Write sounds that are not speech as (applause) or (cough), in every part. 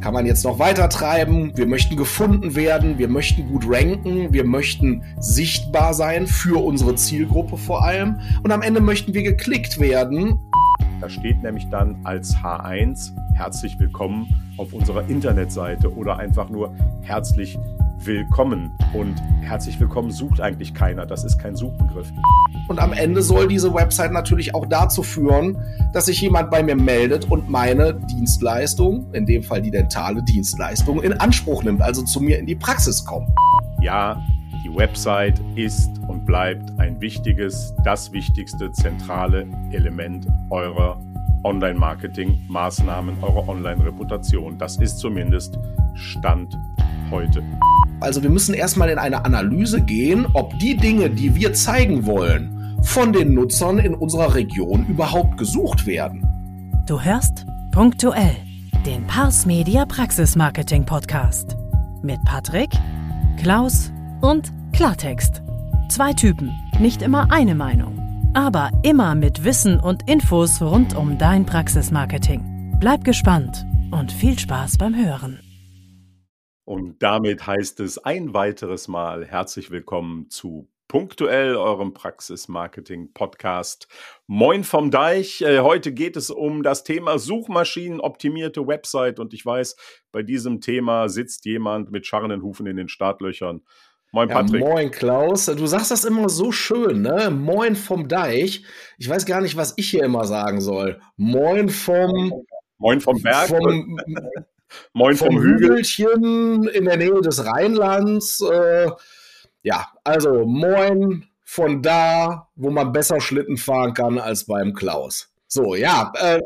kann man jetzt noch weiter treiben. Wir möchten gefunden werden, wir möchten gut ranken, wir möchten sichtbar sein für unsere Zielgruppe vor allem und am Ende möchten wir geklickt werden. Da steht nämlich dann als H1 herzlich willkommen auf unserer Internetseite oder einfach nur herzlich willkommen. Und herzlich willkommen sucht eigentlich keiner. Das ist kein Suchbegriff. Und am Ende soll diese Website natürlich auch dazu führen, dass sich jemand bei mir meldet und meine Dienstleistung, in dem Fall die dentale Dienstleistung, in Anspruch nimmt, also zu mir in die Praxis kommt. Ja, die Website ist und bleibt ein wichtiges, das wichtigste zentrale Element eurer Online-Marketing-Maßnahmen, eurer Online-Reputation. Das ist zumindest Stand heute. Also wir müssen erstmal in eine Analyse gehen, ob die Dinge, die wir zeigen wollen, von den Nutzern in unserer Region überhaupt gesucht werden. Du hörst punktuell den Pars Media Praxis Marketing Podcast mit Patrick, Klaus und Klartext. Zwei Typen, nicht immer eine Meinung, aber immer mit Wissen und Infos rund um dein Praxismarketing. Bleib gespannt und viel Spaß beim Hören. Und damit heißt es ein weiteres Mal herzlich willkommen zu Punktuell, eurem Praxis-Marketing-Podcast. Moin vom Deich. Äh, heute geht es um das Thema Suchmaschinenoptimierte Website. Und ich weiß, bei diesem Thema sitzt jemand mit scharrenden Hufen in den Startlöchern. Moin, Patrick. Ja, moin, Klaus. Du sagst das immer so schön, ne? Moin vom Deich. Ich weiß gar nicht, was ich hier immer sagen soll. Moin vom. Moin vom Berg. Vom, (laughs) Moin vom, vom Hügelchen in der Nähe des Rheinlands. Äh, ja, also moin von da, wo man besser Schlitten fahren kann als beim Klaus. So, ja. Äh,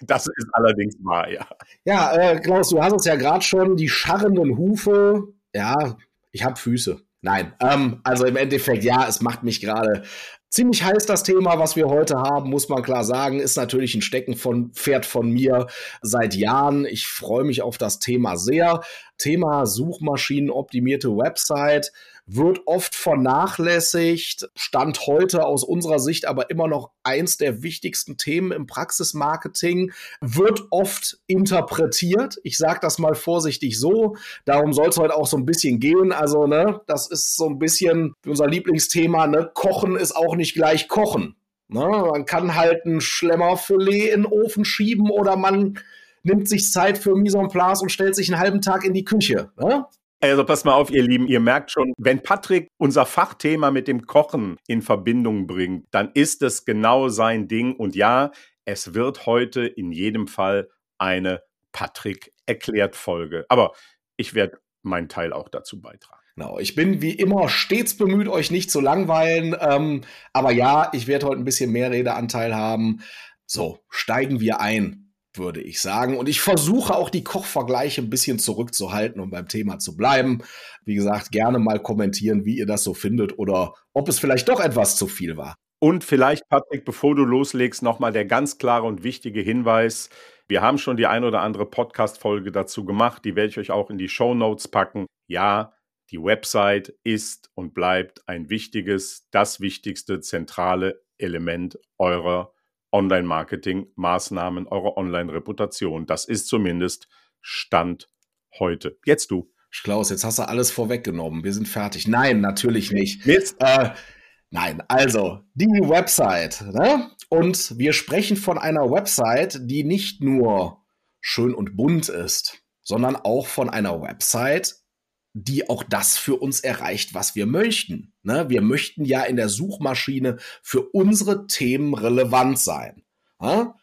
das ist allerdings wahr, ja. Ja, äh, Klaus, du hast uns ja gerade schon die scharrenden Hufe. Ja, ich habe Füße. Nein, ähm, also im Endeffekt, ja, es macht mich gerade ziemlich heiß das Thema, was wir heute haben, muss man klar sagen, ist natürlich ein Stecken von Pferd von mir seit Jahren. Ich freue mich auf das Thema sehr. Thema Suchmaschinenoptimierte Website wird oft vernachlässigt, stand heute aus unserer Sicht aber immer noch eins der wichtigsten Themen im Praxismarketing, wird oft interpretiert. Ich sage das mal vorsichtig so. Darum soll es heute auch so ein bisschen gehen. Also, ne, das ist so ein bisschen unser Lieblingsthema, ne? Kochen ist auch nicht gleich Kochen. Ne? Man kann halt ein Schlemmerfilet in den Ofen schieben oder man nimmt sich Zeit für Mise en place und stellt sich einen halben Tag in die Küche. Ne? Also pass mal auf, ihr Lieben, ihr merkt schon, wenn Patrick unser Fachthema mit dem Kochen in Verbindung bringt, dann ist es genau sein Ding. Und ja, es wird heute in jedem Fall eine Patrick erklärt Folge. Aber ich werde meinen Teil auch dazu beitragen. Genau, ich bin wie immer stets bemüht, euch nicht zu langweilen. Ähm, aber ja, ich werde heute ein bisschen mehr Redeanteil haben. So, steigen wir ein würde ich sagen. Und ich versuche auch die Kochvergleiche ein bisschen zurückzuhalten, um beim Thema zu bleiben. Wie gesagt, gerne mal kommentieren, wie ihr das so findet oder ob es vielleicht doch etwas zu viel war. Und vielleicht, Patrick, bevor du loslegst, nochmal der ganz klare und wichtige Hinweis. Wir haben schon die ein oder andere Podcast-Folge dazu gemacht. Die werde ich euch auch in die Show Notes packen. Ja, die Website ist und bleibt ein wichtiges, das wichtigste zentrale Element eurer Online-Marketing-Maßnahmen, eurer Online-Reputation. Das ist zumindest Stand heute. Jetzt du. Klaus, jetzt hast du alles vorweggenommen. Wir sind fertig. Nein, natürlich nicht. Mist. Äh, nein, also die Website. Ne? Und wir sprechen von einer Website, die nicht nur schön und bunt ist, sondern auch von einer Website, die auch das für uns erreicht, was wir möchten. Ne? Wir möchten ja in der Suchmaschine für unsere Themen relevant sein. Ne?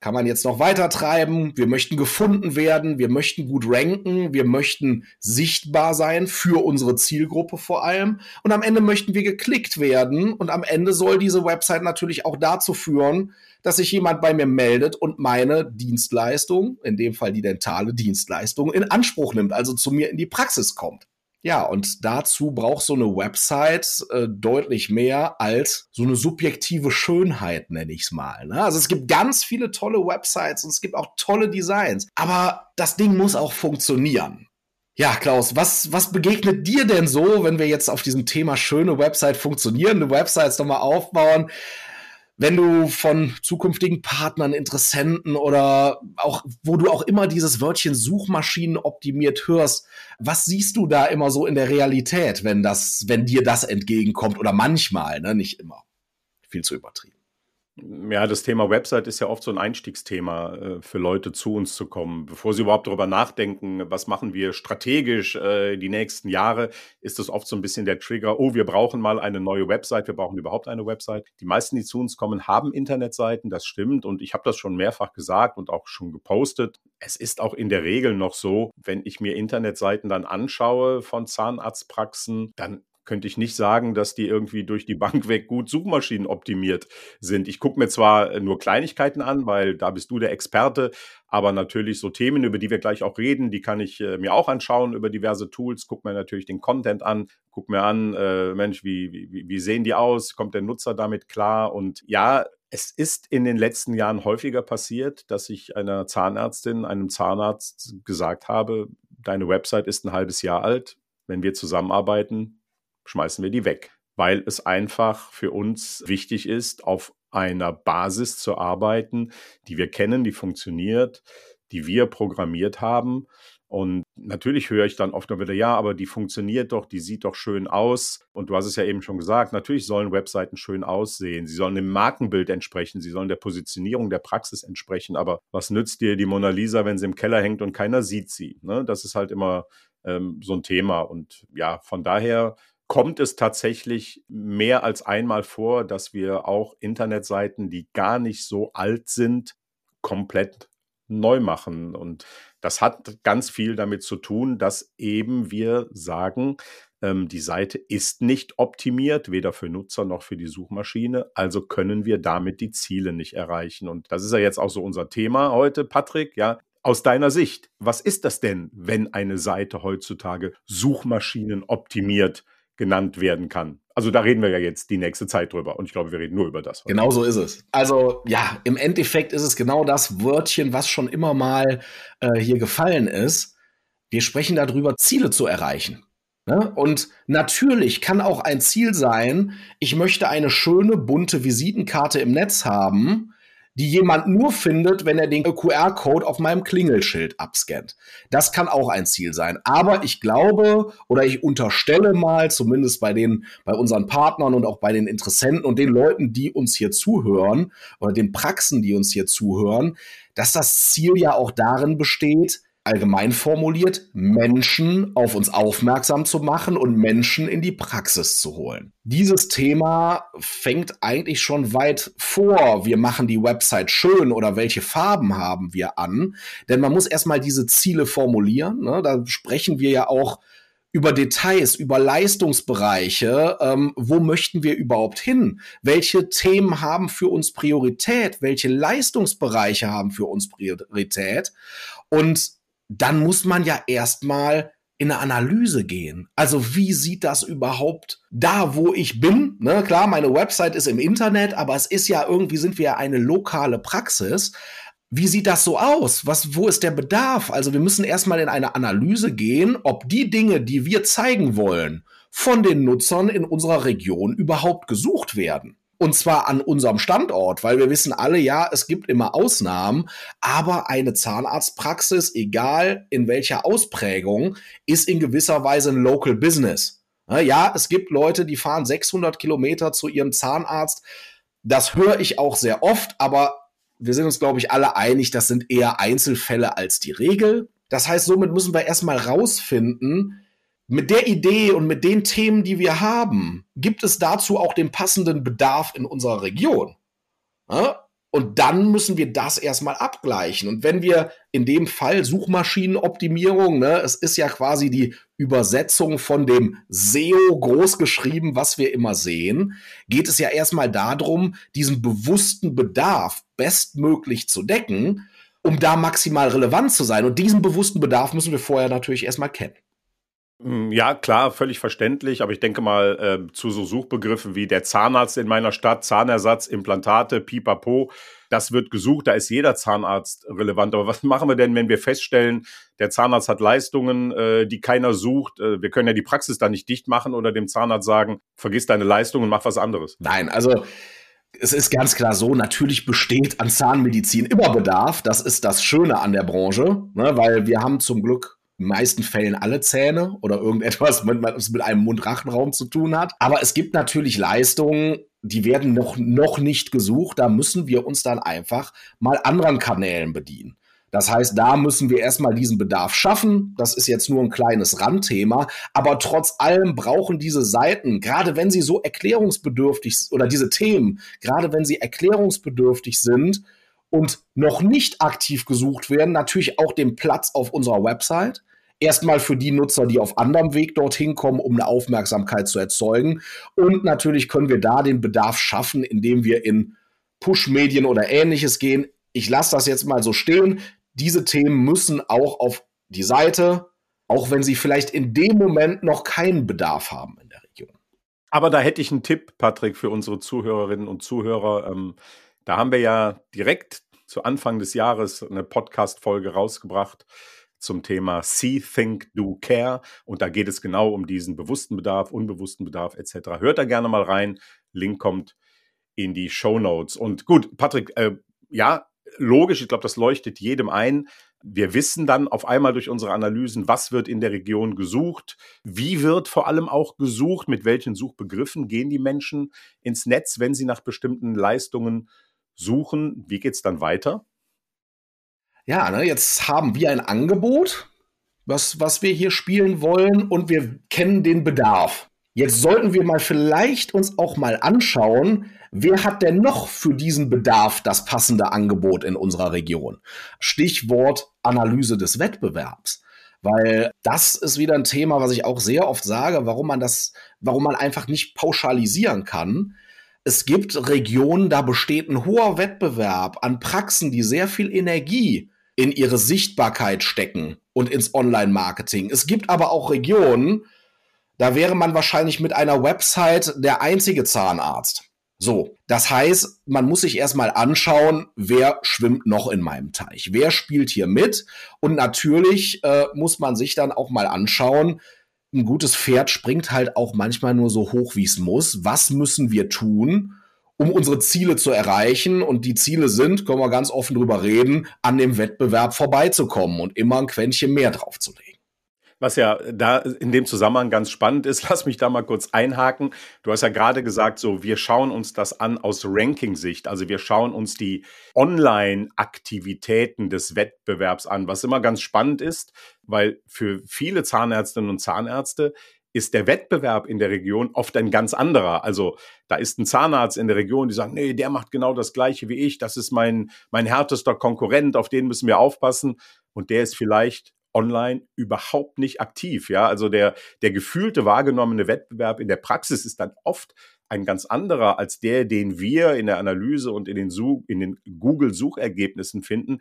Kann man jetzt noch weiter treiben. Wir möchten gefunden werden, wir möchten gut ranken, wir möchten sichtbar sein für unsere Zielgruppe vor allem. Und am Ende möchten wir geklickt werden. Und am Ende soll diese Website natürlich auch dazu führen, dass sich jemand bei mir meldet und meine Dienstleistung, in dem Fall die dentale Dienstleistung, in Anspruch nimmt, also zu mir in die Praxis kommt. Ja, und dazu braucht so eine Website äh, deutlich mehr als so eine subjektive Schönheit, nenne ich es mal. Ne? Also es gibt ganz viele tolle Websites und es gibt auch tolle Designs, aber das Ding muss auch funktionieren. Ja, Klaus, was, was begegnet dir denn so, wenn wir jetzt auf diesem Thema schöne Website funktionierende Websites nochmal aufbauen? Wenn du von zukünftigen Partnern, Interessenten oder auch, wo du auch immer dieses Wörtchen Suchmaschinen optimiert hörst, was siehst du da immer so in der Realität, wenn das, wenn dir das entgegenkommt oder manchmal, ne, nicht immer. Viel zu übertrieben. Ja, das Thema Website ist ja oft so ein Einstiegsthema äh, für Leute zu uns zu kommen. Bevor sie überhaupt darüber nachdenken, was machen wir strategisch äh, die nächsten Jahre, ist das oft so ein bisschen der Trigger, oh, wir brauchen mal eine neue Website, wir brauchen überhaupt eine Website. Die meisten, die zu uns kommen, haben Internetseiten, das stimmt. Und ich habe das schon mehrfach gesagt und auch schon gepostet. Es ist auch in der Regel noch so, wenn ich mir Internetseiten dann anschaue von Zahnarztpraxen, dann könnte ich nicht sagen, dass die irgendwie durch die Bank weg gut Suchmaschinen optimiert sind. Ich gucke mir zwar äh, nur Kleinigkeiten an, weil da bist du der Experte, aber natürlich so Themen, über die wir gleich auch reden, die kann ich äh, mir auch anschauen über diverse Tools, guck mir natürlich den Content an, guck mir an, äh, Mensch, wie, wie, wie sehen die aus, kommt der Nutzer damit klar und ja, es ist in den letzten Jahren häufiger passiert, dass ich einer Zahnärztin, einem Zahnarzt gesagt habe, deine Website ist ein halbes Jahr alt. Wenn wir zusammenarbeiten, schmeißen wir die weg, weil es einfach für uns wichtig ist, auf einer Basis zu arbeiten, die wir kennen, die funktioniert, die wir programmiert haben. Und natürlich höre ich dann oft noch wieder, ja, aber die funktioniert doch, die sieht doch schön aus. Und du hast es ja eben schon gesagt, natürlich sollen Webseiten schön aussehen. Sie sollen dem Markenbild entsprechen, sie sollen der Positionierung der Praxis entsprechen. Aber was nützt dir die Mona Lisa, wenn sie im Keller hängt und keiner sieht sie? Ne? Das ist halt immer ähm, so ein Thema. Und ja, von daher kommt es tatsächlich mehr als einmal vor, dass wir auch Internetseiten, die gar nicht so alt sind, komplett neu machen. Und das hat ganz viel damit zu tun, dass eben wir sagen, ähm, die Seite ist nicht optimiert, weder für Nutzer noch für die Suchmaschine. Also können wir damit die Ziele nicht erreichen. Und das ist ja jetzt auch so unser Thema heute, Patrick. Ja, aus deiner Sicht, was ist das denn, wenn eine Seite heutzutage Suchmaschinen optimiert genannt werden kann. Also da reden wir ja jetzt die nächste Zeit drüber und ich glaube, wir reden nur über das. Genau so ist es. Also ja, im Endeffekt ist es genau das Wörtchen, was schon immer mal äh, hier gefallen ist. Wir sprechen darüber, Ziele zu erreichen. Ne? Und natürlich kann auch ein Ziel sein, ich möchte eine schöne, bunte Visitenkarte im Netz haben, die jemand nur findet, wenn er den QR-Code auf meinem Klingelschild abscannt. Das kann auch ein Ziel sein. Aber ich glaube oder ich unterstelle mal, zumindest bei den, bei unseren Partnern und auch bei den Interessenten und den Leuten, die uns hier zuhören oder den Praxen, die uns hier zuhören, dass das Ziel ja auch darin besteht, allgemein formuliert, Menschen auf uns aufmerksam zu machen und Menschen in die Praxis zu holen. Dieses Thema fängt eigentlich schon weit vor, wir machen die Website schön oder welche Farben haben wir an, denn man muss erstmal diese Ziele formulieren. Ne? Da sprechen wir ja auch über Details, über Leistungsbereiche, ähm, wo möchten wir überhaupt hin? Welche Themen haben für uns Priorität? Welche Leistungsbereiche haben für uns Priorität? Und dann muss man ja erstmal in eine Analyse gehen. Also wie sieht das überhaupt da, wo ich bin? Ne, klar, meine Website ist im Internet, aber es ist ja irgendwie sind wir ja eine lokale Praxis. Wie sieht das so aus? Was, wo ist der Bedarf? Also wir müssen erstmal in eine Analyse gehen, ob die Dinge, die wir zeigen wollen, von den Nutzern in unserer Region überhaupt gesucht werden. Und zwar an unserem Standort, weil wir wissen alle, ja, es gibt immer Ausnahmen, aber eine Zahnarztpraxis, egal in welcher Ausprägung, ist in gewisser Weise ein Local Business. Ja, es gibt Leute, die fahren 600 Kilometer zu ihrem Zahnarzt. Das höre ich auch sehr oft, aber wir sind uns, glaube ich, alle einig, das sind eher Einzelfälle als die Regel. Das heißt, somit müssen wir erstmal rausfinden, mit der Idee und mit den Themen, die wir haben, gibt es dazu auch den passenden Bedarf in unserer Region. Ja? Und dann müssen wir das erstmal abgleichen. Und wenn wir in dem Fall Suchmaschinenoptimierung, ne, es ist ja quasi die Übersetzung von dem SEO großgeschrieben, was wir immer sehen, geht es ja erstmal darum, diesen bewussten Bedarf bestmöglich zu decken, um da maximal relevant zu sein. Und diesen bewussten Bedarf müssen wir vorher natürlich erstmal kennen. Hm, ja, klar, völlig verständlich, aber ich denke mal äh, zu so Suchbegriffen wie der Zahnarzt in meiner Stadt, Zahnersatz, Implantate, Pipapo, das wird gesucht, da ist jeder Zahnarzt relevant. Aber was machen wir denn, wenn wir feststellen, der Zahnarzt hat Leistungen, äh, die keiner sucht? Äh, wir können ja die Praxis da nicht dicht machen oder dem Zahnarzt sagen, vergiss deine Leistungen, mach was anderes. Nein, also es ist ganz klar so, natürlich besteht an Zahnmedizin immer Bedarf. Das ist das Schöne an der Branche, ne, weil wir haben zum Glück in den meisten Fällen alle Zähne oder irgendetwas, (laughs) was mit einem Mund-Rachenraum zu tun hat. Aber es gibt natürlich Leistungen, die werden noch, noch nicht gesucht. Da müssen wir uns dann einfach mal anderen Kanälen bedienen. Das heißt, da müssen wir erstmal diesen Bedarf schaffen. Das ist jetzt nur ein kleines Randthema. Aber trotz allem brauchen diese Seiten, gerade wenn sie so erklärungsbedürftig oder diese Themen, gerade wenn sie erklärungsbedürftig sind und noch nicht aktiv gesucht werden, natürlich auch den Platz auf unserer Website. Erstmal für die Nutzer, die auf anderem Weg dorthin kommen, um eine Aufmerksamkeit zu erzeugen. Und natürlich können wir da den Bedarf schaffen, indem wir in Push-Medien oder ähnliches gehen. Ich lasse das jetzt mal so stehen diese Themen müssen auch auf die Seite, auch wenn sie vielleicht in dem Moment noch keinen Bedarf haben in der Region. Aber da hätte ich einen Tipp, Patrick, für unsere Zuhörerinnen und Zuhörer. Ähm, da haben wir ja direkt zu Anfang des Jahres eine Podcast-Folge rausgebracht zum Thema See, Think, Do, Care. Und da geht es genau um diesen bewussten Bedarf, unbewussten Bedarf etc. Hört da gerne mal rein. Link kommt in die Show Notes. Und gut, Patrick, äh, ja, logisch, ich glaube, das leuchtet jedem ein. Wir wissen dann auf einmal durch unsere Analysen, was wird in der Region gesucht, wie wird vor allem auch gesucht, mit welchen Suchbegriffen gehen die Menschen ins Netz, wenn sie nach bestimmten Leistungen suchen. Wie geht es dann weiter? Ja, ne, jetzt haben wir ein Angebot, was, was wir hier spielen wollen und wir kennen den Bedarf. Jetzt sollten wir mal vielleicht uns auch mal anschauen, Wer hat denn noch für diesen Bedarf das passende Angebot in unserer Region? Stichwort Analyse des Wettbewerbs. Weil das ist wieder ein Thema, was ich auch sehr oft sage, warum man das, warum man einfach nicht pauschalisieren kann. Es gibt Regionen, da besteht ein hoher Wettbewerb an Praxen, die sehr viel Energie in ihre Sichtbarkeit stecken und ins Online-Marketing. Es gibt aber auch Regionen, da wäre man wahrscheinlich mit einer Website der einzige Zahnarzt. So, das heißt, man muss sich erstmal anschauen, wer schwimmt noch in meinem Teich, wer spielt hier mit und natürlich äh, muss man sich dann auch mal anschauen, ein gutes Pferd springt halt auch manchmal nur so hoch, wie es muss. Was müssen wir tun, um unsere Ziele zu erreichen? Und die Ziele sind, können wir ganz offen drüber reden, an dem Wettbewerb vorbeizukommen und immer ein Quäntchen mehr draufzulegen. Was ja da in dem Zusammenhang ganz spannend ist, (laughs) lass mich da mal kurz einhaken. Du hast ja gerade gesagt, so, wir schauen uns das an aus Ranking-Sicht. Also wir schauen uns die Online-Aktivitäten des Wettbewerbs an, was immer ganz spannend ist, weil für viele Zahnärztinnen und Zahnärzte ist der Wettbewerb in der Region oft ein ganz anderer. Also da ist ein Zahnarzt in der Region, die sagen, nee, der macht genau das gleiche wie ich, das ist mein, mein härtester Konkurrent, auf den müssen wir aufpassen. Und der ist vielleicht online überhaupt nicht aktiv. Ja, also der, der gefühlte wahrgenommene Wettbewerb in der Praxis ist dann oft ein ganz anderer als der, den wir in der Analyse und in den, Such, in den Google-Suchergebnissen finden.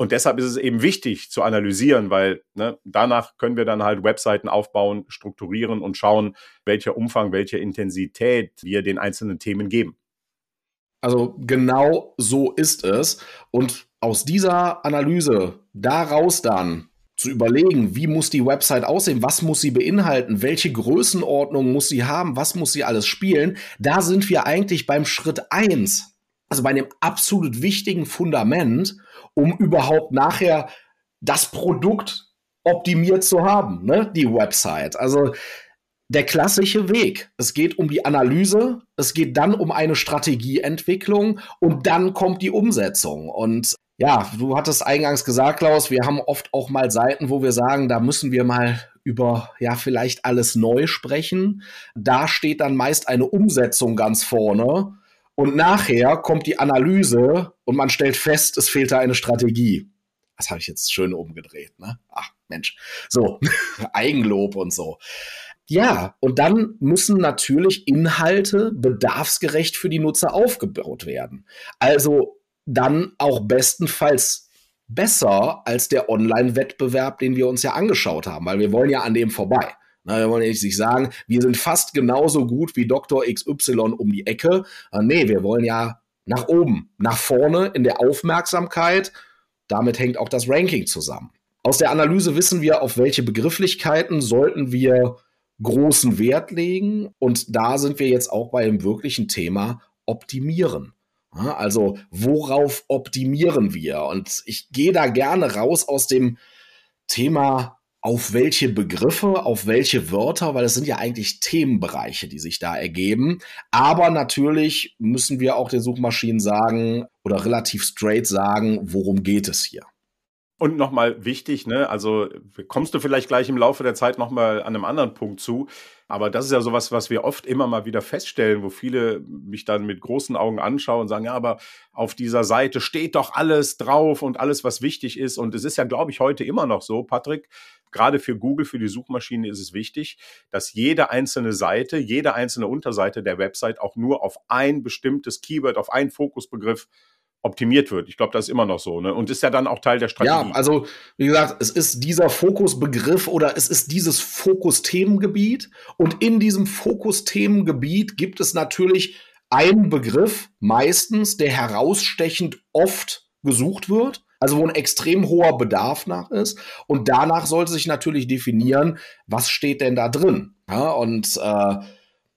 Und deshalb ist es eben wichtig zu analysieren, weil ne, danach können wir dann halt Webseiten aufbauen, strukturieren und schauen, welcher Umfang, welche Intensität wir den einzelnen Themen geben. Also genau so ist es. Und aus dieser Analyse daraus dann zu überlegen, wie muss die Website aussehen, was muss sie beinhalten, welche Größenordnung muss sie haben, was muss sie alles spielen, da sind wir eigentlich beim Schritt eins, also bei dem absolut wichtigen Fundament, um überhaupt nachher das Produkt optimiert zu haben, ne? die Website. Also der klassische Weg. Es geht um die Analyse, es geht dann um eine Strategieentwicklung und dann kommt die Umsetzung. Und ja, du hattest eingangs gesagt, Klaus, wir haben oft auch mal Seiten, wo wir sagen, da müssen wir mal über ja vielleicht alles neu sprechen. Da steht dann meist eine Umsetzung ganz vorne und nachher kommt die Analyse und man stellt fest, es fehlt da eine Strategie. Das habe ich jetzt schön umgedreht, ne? Ach, Mensch. So, (laughs) Eigenlob und so. Ja, und dann müssen natürlich Inhalte bedarfsgerecht für die Nutzer aufgebaut werden. Also dann auch bestenfalls besser als der Online-Wettbewerb, den wir uns ja angeschaut haben, weil wir wollen ja an dem vorbei. Na, wir wollen ja nicht sagen, wir sind fast genauso gut wie Dr. XY um die Ecke. Äh, nee, wir wollen ja nach oben, nach vorne in der Aufmerksamkeit. Damit hängt auch das Ranking zusammen. Aus der Analyse wissen wir, auf welche Begrifflichkeiten sollten wir großen Wert legen. Und da sind wir jetzt auch bei dem wirklichen Thema optimieren. Also worauf optimieren wir? Und ich gehe da gerne raus aus dem Thema auf welche Begriffe, auf welche Wörter, weil es sind ja eigentlich Themenbereiche, die sich da ergeben. Aber natürlich müssen wir auch den Suchmaschinen sagen oder relativ straight sagen, worum geht es hier. Und nochmal wichtig, ne, also kommst du vielleicht gleich im Laufe der Zeit nochmal an einem anderen Punkt zu. Aber das ist ja sowas, was wir oft immer mal wieder feststellen, wo viele mich dann mit großen Augen anschauen und sagen, ja, aber auf dieser Seite steht doch alles drauf und alles, was wichtig ist. Und es ist ja, glaube ich, heute immer noch so, Patrick, gerade für Google, für die Suchmaschine ist es wichtig, dass jede einzelne Seite, jede einzelne Unterseite der Website auch nur auf ein bestimmtes Keyword, auf einen Fokusbegriff optimiert wird. Ich glaube, das ist immer noch so, ne? Und ist ja dann auch Teil der Strategie. Ja, also wie gesagt, es ist dieser Fokusbegriff oder es ist dieses Fokusthemengebiet und in diesem Fokusthemengebiet gibt es natürlich einen Begriff meistens, der herausstechend oft gesucht wird. Also wo ein extrem hoher Bedarf nach ist. Und danach sollte sich natürlich definieren, was steht denn da drin. Ja, und äh,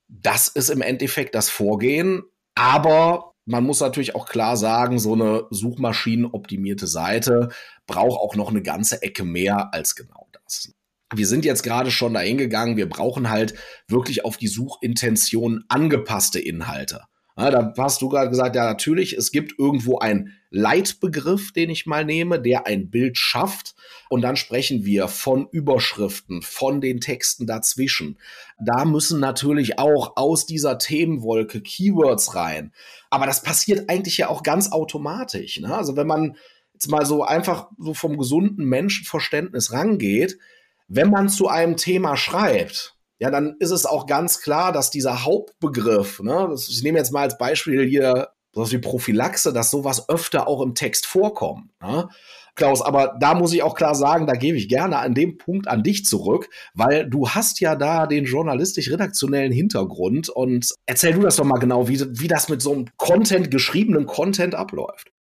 das ist im Endeffekt das Vorgehen. Aber man muss natürlich auch klar sagen, so eine suchmaschinenoptimierte Seite braucht auch noch eine ganze Ecke mehr als genau das. Wir sind jetzt gerade schon dahin gegangen, wir brauchen halt wirklich auf die Suchintention angepasste Inhalte. Ja, da hast du gerade gesagt, ja, natürlich, es gibt irgendwo einen Leitbegriff, den ich mal nehme, der ein Bild schafft. Und dann sprechen wir von Überschriften, von den Texten dazwischen. Da müssen natürlich auch aus dieser Themenwolke Keywords rein. Aber das passiert eigentlich ja auch ganz automatisch. Ne? Also wenn man jetzt mal so einfach so vom gesunden Menschenverständnis rangeht, wenn man zu einem Thema schreibt, ja, dann ist es auch ganz klar, dass dieser Hauptbegriff, ne, ich nehme jetzt mal als Beispiel hier sowas wie Prophylaxe, dass sowas öfter auch im Text vorkommt. Ne? Klaus, aber da muss ich auch klar sagen, da gebe ich gerne an dem Punkt an dich zurück, weil du hast ja da den journalistisch-redaktionellen Hintergrund und erzähl du das doch mal genau, wie, wie das mit so einem Content, geschriebenen Content abläuft.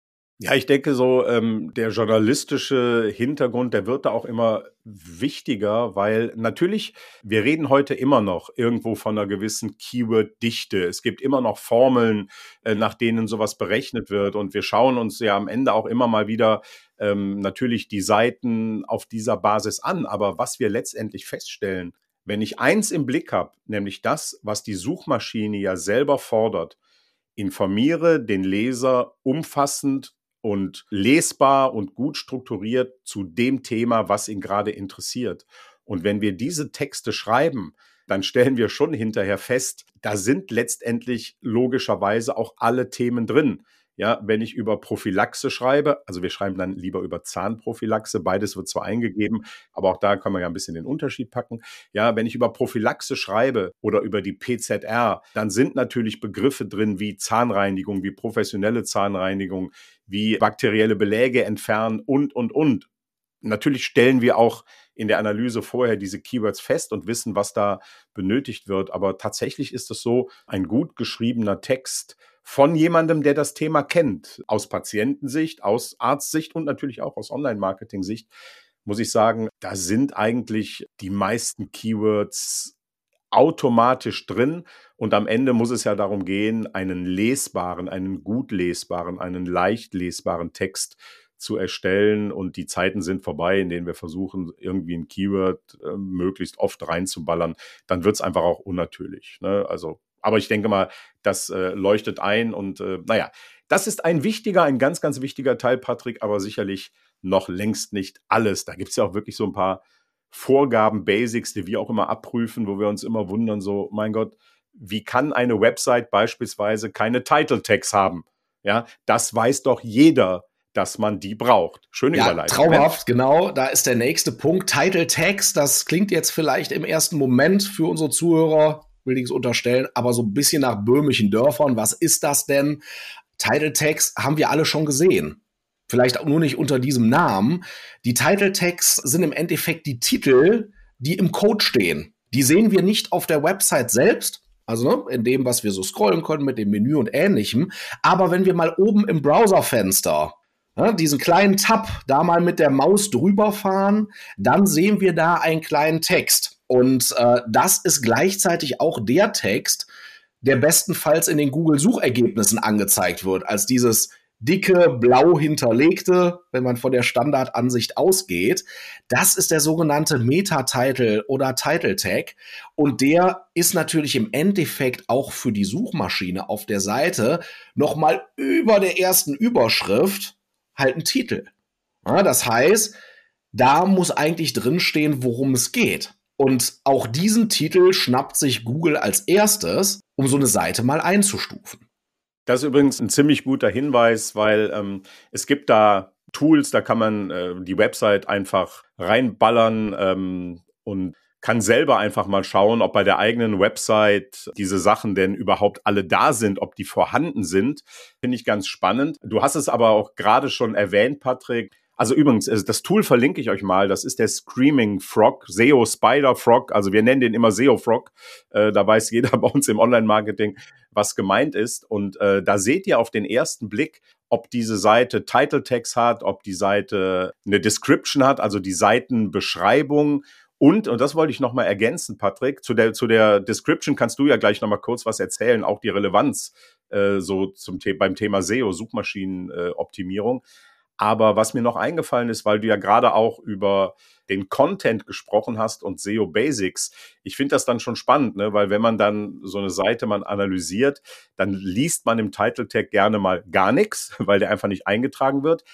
Ja, ich denke so, ähm, der journalistische Hintergrund, der wird da auch immer wichtiger, weil natürlich, wir reden heute immer noch irgendwo von einer gewissen Keyword-Dichte. Es gibt immer noch Formeln, äh, nach denen sowas berechnet wird. Und wir schauen uns ja am Ende auch immer mal wieder ähm, natürlich die Seiten auf dieser Basis an. Aber was wir letztendlich feststellen, wenn ich eins im Blick habe, nämlich das, was die Suchmaschine ja selber fordert, informiere den Leser umfassend und lesbar und gut strukturiert zu dem Thema, was ihn gerade interessiert. Und wenn wir diese Texte schreiben, dann stellen wir schon hinterher fest, da sind letztendlich logischerweise auch alle Themen drin. Ja, wenn ich über Prophylaxe schreibe, also wir schreiben dann lieber über Zahnprophylaxe, beides wird zwar eingegeben, aber auch da kann man ja ein bisschen den Unterschied packen. Ja, wenn ich über Prophylaxe schreibe oder über die PZR, dann sind natürlich Begriffe drin wie Zahnreinigung, wie professionelle Zahnreinigung, wie bakterielle Beläge entfernen und, und, und. Natürlich stellen wir auch in der Analyse vorher diese Keywords fest und wissen, was da benötigt wird. Aber tatsächlich ist es so, ein gut geschriebener Text von jemandem, der das Thema kennt, aus Patientensicht, aus Arztsicht und natürlich auch aus Online-Marketing-Sicht, muss ich sagen, da sind eigentlich die meisten Keywords automatisch drin. Und am Ende muss es ja darum gehen, einen lesbaren, einen gut lesbaren, einen leicht lesbaren Text zu erstellen. Und die Zeiten sind vorbei, in denen wir versuchen, irgendwie ein Keyword äh, möglichst oft reinzuballern. Dann wird es einfach auch unnatürlich. Ne? Also, aber ich denke mal, das äh, leuchtet ein. Und äh, naja, das ist ein wichtiger, ein ganz, ganz wichtiger Teil, Patrick, aber sicherlich noch längst nicht alles. Da gibt es ja auch wirklich so ein paar Vorgaben, Basics, die wir auch immer abprüfen, wo wir uns immer wundern, so, mein Gott, wie kann eine Website beispielsweise keine Title Tags haben? Ja, das weiß doch jeder, dass man die braucht. Schöne ja, Überleitung. Ne? Traumhaft, genau. Da ist der nächste Punkt. Title Tags, das klingt jetzt vielleicht im ersten Moment für unsere Zuhörer, will ich es unterstellen, aber so ein bisschen nach böhmischen Dörfern. Was ist das denn? Title Tags haben wir alle schon gesehen vielleicht auch nur nicht unter diesem Namen. Die Title Tags sind im Endeffekt die Titel, die im Code stehen. Die sehen wir nicht auf der Website selbst, also ne, in dem, was wir so scrollen können mit dem Menü und ähnlichem. Aber wenn wir mal oben im Browserfenster ne, diesen kleinen Tab da mal mit der Maus drüber fahren, dann sehen wir da einen kleinen Text. Und äh, das ist gleichzeitig auch der Text, der bestenfalls in den Google-Suchergebnissen angezeigt wird, als dieses dicke, blau hinterlegte, wenn man von der Standardansicht ausgeht. Das ist der sogenannte Meta-Title oder Title Tag. Und der ist natürlich im Endeffekt auch für die Suchmaschine auf der Seite nochmal über der ersten Überschrift halt ein Titel. Ja, das heißt, da muss eigentlich drinstehen, worum es geht. Und auch diesen Titel schnappt sich Google als erstes, um so eine Seite mal einzustufen. Das ist übrigens ein ziemlich guter Hinweis, weil ähm, es gibt da Tools, da kann man äh, die Website einfach reinballern ähm, und kann selber einfach mal schauen, ob bei der eigenen Website diese Sachen denn überhaupt alle da sind, ob die vorhanden sind. Finde ich ganz spannend. Du hast es aber auch gerade schon erwähnt, Patrick. Also übrigens, das Tool verlinke ich euch mal. Das ist der Screaming Frog, SEO Spider Frog. Also wir nennen den immer SEO Frog. Äh, da weiß (laughs) jeder bei uns im Online-Marketing, was gemeint ist. Und äh, da seht ihr auf den ersten Blick, ob diese Seite Title Tags hat, ob die Seite eine Description hat, also die Seitenbeschreibung. Und, und das wollte ich nochmal ergänzen, Patrick, zu der, zu der Description kannst du ja gleich nochmal kurz was erzählen, auch die Relevanz äh, so zum The beim Thema SEO, Suchmaschinenoptimierung. Äh, aber was mir noch eingefallen ist, weil du ja gerade auch über den Content gesprochen hast und SEO Basics, ich finde das dann schon spannend, ne? weil wenn man dann so eine Seite man analysiert, dann liest man im Title Tag gerne mal gar nichts, (laughs) weil der einfach nicht eingetragen wird.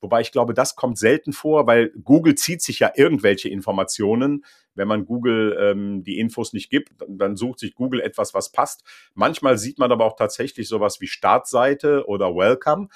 Wobei ich glaube, das kommt selten vor, weil Google zieht sich ja irgendwelche Informationen. Wenn man Google ähm, die Infos nicht gibt, dann sucht sich Google etwas, was passt. Manchmal sieht man aber auch tatsächlich sowas wie Startseite oder Welcome.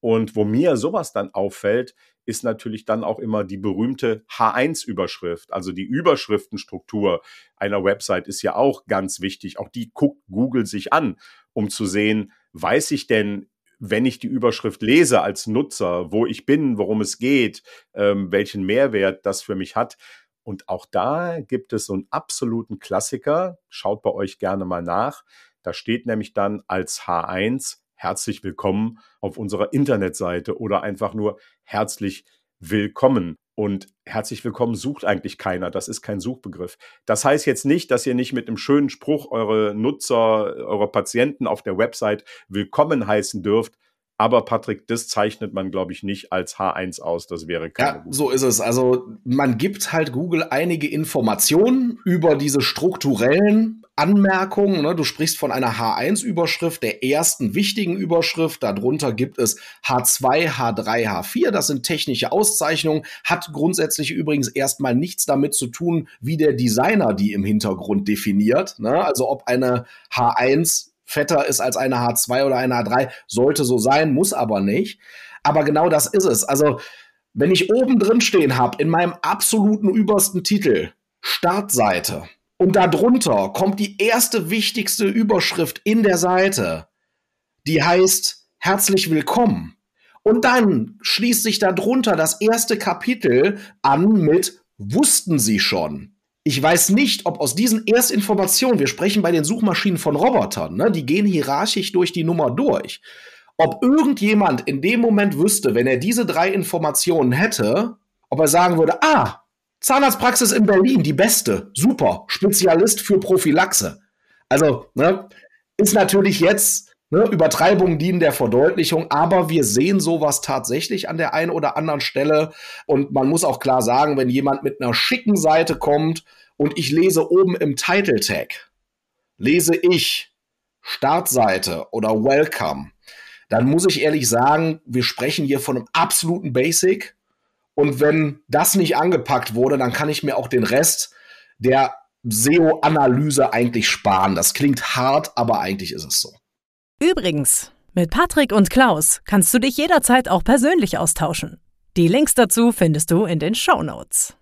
Und wo mir sowas dann auffällt, ist natürlich dann auch immer die berühmte H1-Überschrift. Also die Überschriftenstruktur einer Website ist ja auch ganz wichtig. Auch die guckt Google sich an, um zu sehen, weiß ich denn, wenn ich die Überschrift lese als Nutzer, wo ich bin, worum es geht, ähm, welchen Mehrwert das für mich hat. Und auch da gibt es so einen absoluten Klassiker. Schaut bei euch gerne mal nach. Da steht nämlich dann als H1 herzlich willkommen auf unserer Internetseite oder einfach nur herzlich willkommen. Und herzlich willkommen sucht eigentlich keiner. Das ist kein Suchbegriff. Das heißt jetzt nicht, dass ihr nicht mit einem schönen Spruch eure Nutzer, eure Patienten auf der Website willkommen heißen dürft. Aber Patrick, das zeichnet man, glaube ich, nicht als H1 aus. Das wäre keine. Ja, so ist es. Also man gibt halt Google einige Informationen über diese strukturellen Anmerkungen. Ne? Du sprichst von einer H1-Überschrift, der ersten wichtigen Überschrift. Darunter gibt es H2, H3, H4. Das sind technische Auszeichnungen. Hat grundsätzlich übrigens erstmal nichts damit zu tun, wie der Designer die im Hintergrund definiert. Ne? Also ob eine H1 fetter ist als eine H2 oder eine H3. Sollte so sein, muss aber nicht. Aber genau das ist es. Also, wenn ich oben drin stehen habe, in meinem absoluten übersten Titel, Startseite, und darunter kommt die erste wichtigste Überschrift in der Seite, die heißt Herzlich willkommen. Und dann schließt sich darunter das erste Kapitel an mit Wussten Sie schon? Ich weiß nicht, ob aus diesen Erstinformationen, wir sprechen bei den Suchmaschinen von Robotern, ne, die gehen hierarchisch durch die Nummer durch, ob irgendjemand in dem Moment wüsste, wenn er diese drei Informationen hätte, ob er sagen würde, ah, Zahnarztpraxis in Berlin, die beste, super, Spezialist für Prophylaxe. Also, ne, ist natürlich jetzt Ne, Übertreibungen dienen der Verdeutlichung, aber wir sehen sowas tatsächlich an der einen oder anderen Stelle. Und man muss auch klar sagen, wenn jemand mit einer schicken Seite kommt und ich lese oben im Title Tag, lese ich Startseite oder Welcome, dann muss ich ehrlich sagen, wir sprechen hier von einem absoluten Basic. Und wenn das nicht angepackt wurde, dann kann ich mir auch den Rest der SEO-Analyse eigentlich sparen. Das klingt hart, aber eigentlich ist es so. Übrigens, mit Patrick und Klaus kannst du dich jederzeit auch persönlich austauschen. Die Links dazu findest du in den Show Notes.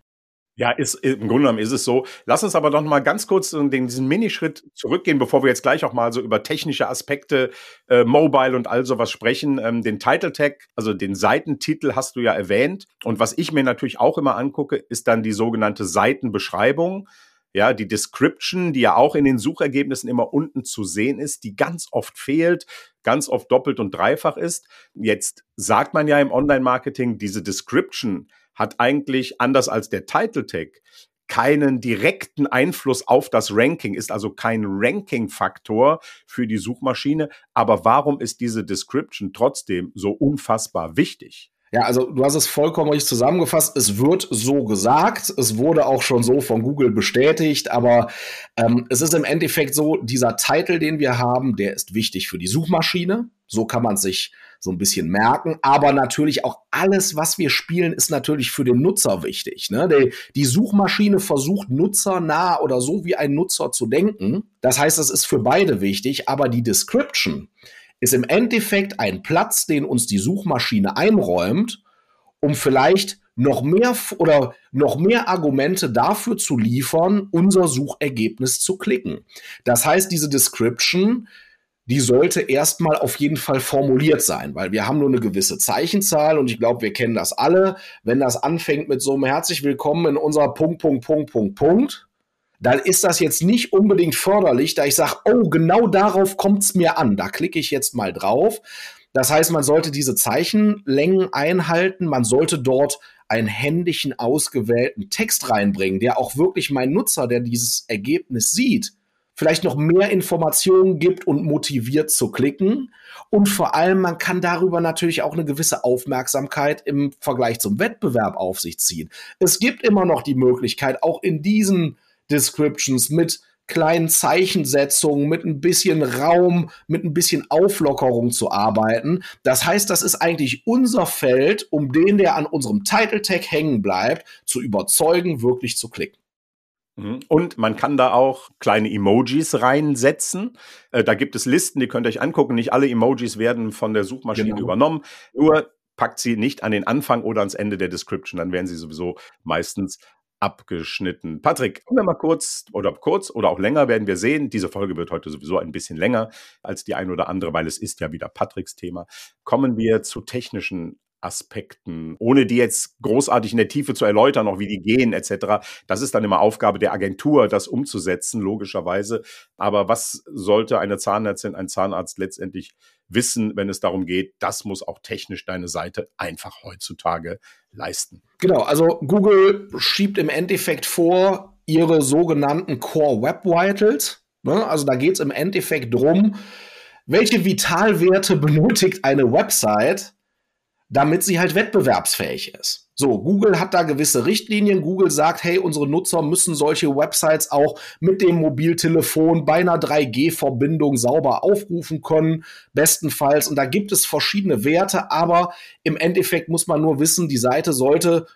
Ja, ist, im Grunde genommen ist es so. Lass uns aber noch mal ganz kurz in diesen Minischritt zurückgehen, bevor wir jetzt gleich auch mal so über technische Aspekte, äh, Mobile und all sowas sprechen. Ähm, den Title Tag, also den Seitentitel hast du ja erwähnt. Und was ich mir natürlich auch immer angucke, ist dann die sogenannte Seitenbeschreibung ja, die Description, die ja auch in den Suchergebnissen immer unten zu sehen ist, die ganz oft fehlt, ganz oft doppelt und dreifach ist. Jetzt sagt man ja im Online-Marketing, diese Description hat eigentlich anders als der Title Tag keinen direkten Einfluss auf das Ranking, ist also kein Ranking-Faktor für die Suchmaschine. Aber warum ist diese Description trotzdem so unfassbar wichtig? Ja, also du hast es vollkommen richtig zusammengefasst. Es wird so gesagt, es wurde auch schon so von Google bestätigt, aber ähm, es ist im Endeffekt so, dieser Titel, den wir haben, der ist wichtig für die Suchmaschine. So kann man sich so ein bisschen merken. Aber natürlich auch alles, was wir spielen, ist natürlich für den Nutzer wichtig. Ne? Die, die Suchmaschine versucht nutzernah oder so wie ein Nutzer zu denken. Das heißt, es ist für beide wichtig, aber die Description, ist im Endeffekt ein Platz, den uns die Suchmaschine einräumt, um vielleicht noch mehr oder noch mehr Argumente dafür zu liefern, unser Suchergebnis zu klicken. Das heißt, diese Description, die sollte erstmal auf jeden Fall formuliert sein, weil wir haben nur eine gewisse Zeichenzahl und ich glaube, wir kennen das alle. Wenn das anfängt mit so einem herzlich willkommen in unserer Punkt, Punkt, Punkt, Punkt, Punkt, dann ist das jetzt nicht unbedingt förderlich, da ich sage, oh, genau darauf kommt es mir an. Da klicke ich jetzt mal drauf. Das heißt, man sollte diese Zeichenlängen einhalten, man sollte dort einen händischen ausgewählten Text reinbringen, der auch wirklich mein Nutzer, der dieses Ergebnis sieht, vielleicht noch mehr Informationen gibt und motiviert zu klicken. Und vor allem, man kann darüber natürlich auch eine gewisse Aufmerksamkeit im Vergleich zum Wettbewerb auf sich ziehen. Es gibt immer noch die Möglichkeit, auch in diesen Descriptions, mit kleinen Zeichensetzungen, mit ein bisschen Raum, mit ein bisschen Auflockerung zu arbeiten. Das heißt, das ist eigentlich unser Feld, um den, der an unserem Title Tag hängen bleibt, zu überzeugen, wirklich zu klicken. Mhm. Und man kann da auch kleine Emojis reinsetzen. Äh, da gibt es Listen, die könnt ihr euch angucken. Nicht alle Emojis werden von der Suchmaschine genau. übernommen. Nur packt sie nicht an den Anfang oder ans Ende der Description. Dann werden sie sowieso meistens abgeschnitten. Patrick, kommen wir mal kurz oder kurz oder auch länger werden wir sehen. Diese Folge wird heute sowieso ein bisschen länger als die ein oder andere, weil es ist ja wieder Patricks Thema. Kommen wir zu technischen Aspekten, ohne die jetzt großartig in der Tiefe zu erläutern, auch wie die gehen etc. Das ist dann immer Aufgabe der Agentur, das umzusetzen, logischerweise. Aber was sollte eine Zahnärztin, ein Zahnarzt letztendlich wissen, wenn es darum geht, das muss auch technisch deine Seite einfach heutzutage leisten? Genau, also Google schiebt im Endeffekt vor, ihre sogenannten Core Web Vitals. Ne? Also da geht es im Endeffekt drum, welche Vitalwerte benötigt eine Website, damit sie halt wettbewerbsfähig ist. So, Google hat da gewisse Richtlinien. Google sagt, hey, unsere Nutzer müssen solche Websites auch mit dem Mobiltelefon bei einer 3G-Verbindung sauber aufrufen können, bestenfalls. Und da gibt es verschiedene Werte, aber im Endeffekt muss man nur wissen, die Seite sollte